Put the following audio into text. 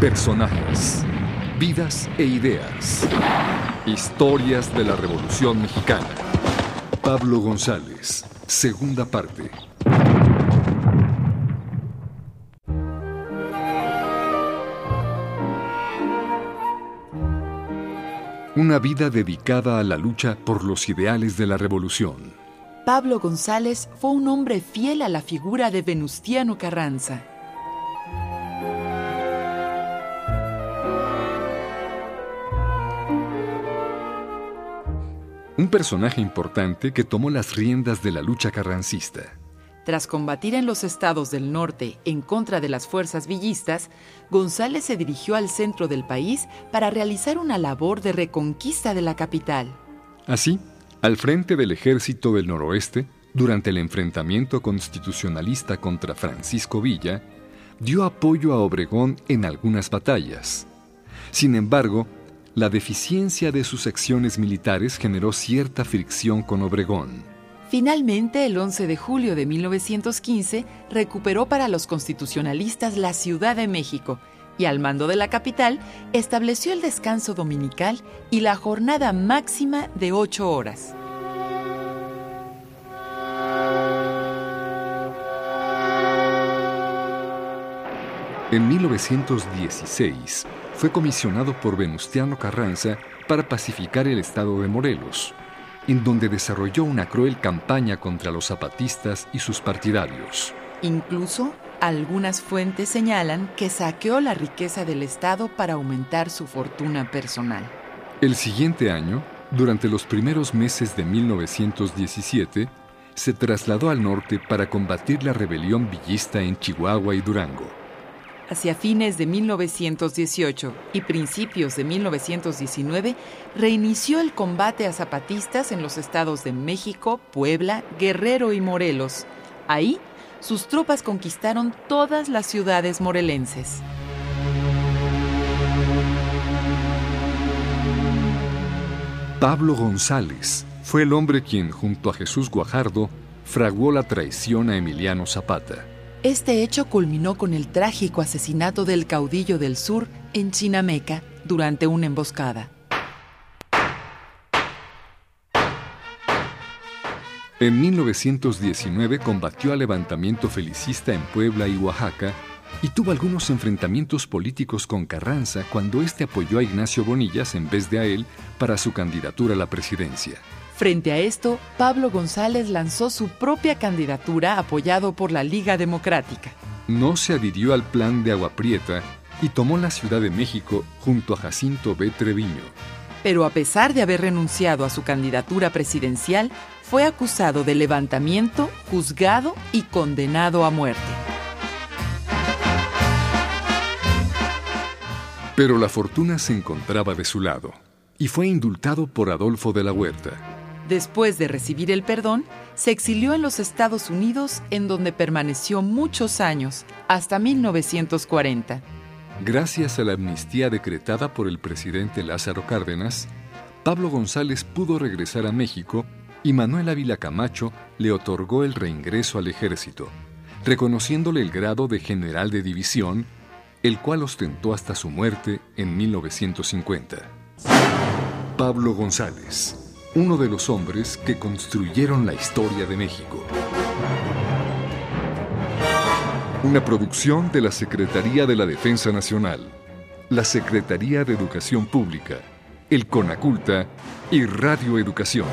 Personajes, vidas e ideas. Historias de la Revolución Mexicana. Pablo González, segunda parte. Una vida dedicada a la lucha por los ideales de la revolución. Pablo González fue un hombre fiel a la figura de Venustiano Carranza. Un personaje importante que tomó las riendas de la lucha carrancista. Tras combatir en los estados del norte en contra de las fuerzas villistas, González se dirigió al centro del país para realizar una labor de reconquista de la capital. Así, al frente del ejército del noroeste, durante el enfrentamiento constitucionalista contra Francisco Villa, dio apoyo a Obregón en algunas batallas. Sin embargo, la deficiencia de sus acciones militares generó cierta fricción con Obregón. Finalmente, el 11 de julio de 1915, recuperó para los constitucionalistas la Ciudad de México y al mando de la capital estableció el descanso dominical y la jornada máxima de ocho horas. En 1916 fue comisionado por Venustiano Carranza para pacificar el estado de Morelos, en donde desarrolló una cruel campaña contra los zapatistas y sus partidarios. Incluso algunas fuentes señalan que saqueó la riqueza del Estado para aumentar su fortuna personal. El siguiente año, durante los primeros meses de 1917, se trasladó al norte para combatir la rebelión villista en Chihuahua y Durango. Hacia fines de 1918 y principios de 1919, reinició el combate a zapatistas en los estados de México, Puebla, Guerrero y Morelos. Ahí, sus tropas conquistaron todas las ciudades morelenses. Pablo González fue el hombre quien, junto a Jesús Guajardo, fraguó la traición a Emiliano Zapata. Este hecho culminó con el trágico asesinato del caudillo del sur en Chinameca durante una emboscada. En 1919 combatió al levantamiento felicista en Puebla y Oaxaca y tuvo algunos enfrentamientos políticos con Carranza cuando éste apoyó a Ignacio Bonillas en vez de a él para su candidatura a la presidencia. Frente a esto, Pablo González lanzó su propia candidatura apoyado por la Liga Democrática. No se adhirió al plan de Agua Prieta y tomó la Ciudad de México junto a Jacinto B. Treviño. Pero a pesar de haber renunciado a su candidatura presidencial, fue acusado de levantamiento, juzgado y condenado a muerte. Pero la fortuna se encontraba de su lado y fue indultado por Adolfo de la Huerta. Después de recibir el perdón, se exilió en los Estados Unidos en donde permaneció muchos años, hasta 1940. Gracias a la amnistía decretada por el presidente Lázaro Cárdenas, Pablo González pudo regresar a México y Manuel Ávila Camacho le otorgó el reingreso al ejército, reconociéndole el grado de general de división, el cual ostentó hasta su muerte en 1950. Pablo González uno de los hombres que construyeron la historia de México. Una producción de la Secretaría de la Defensa Nacional, la Secretaría de Educación Pública, el CONACULTA y Radio Educación.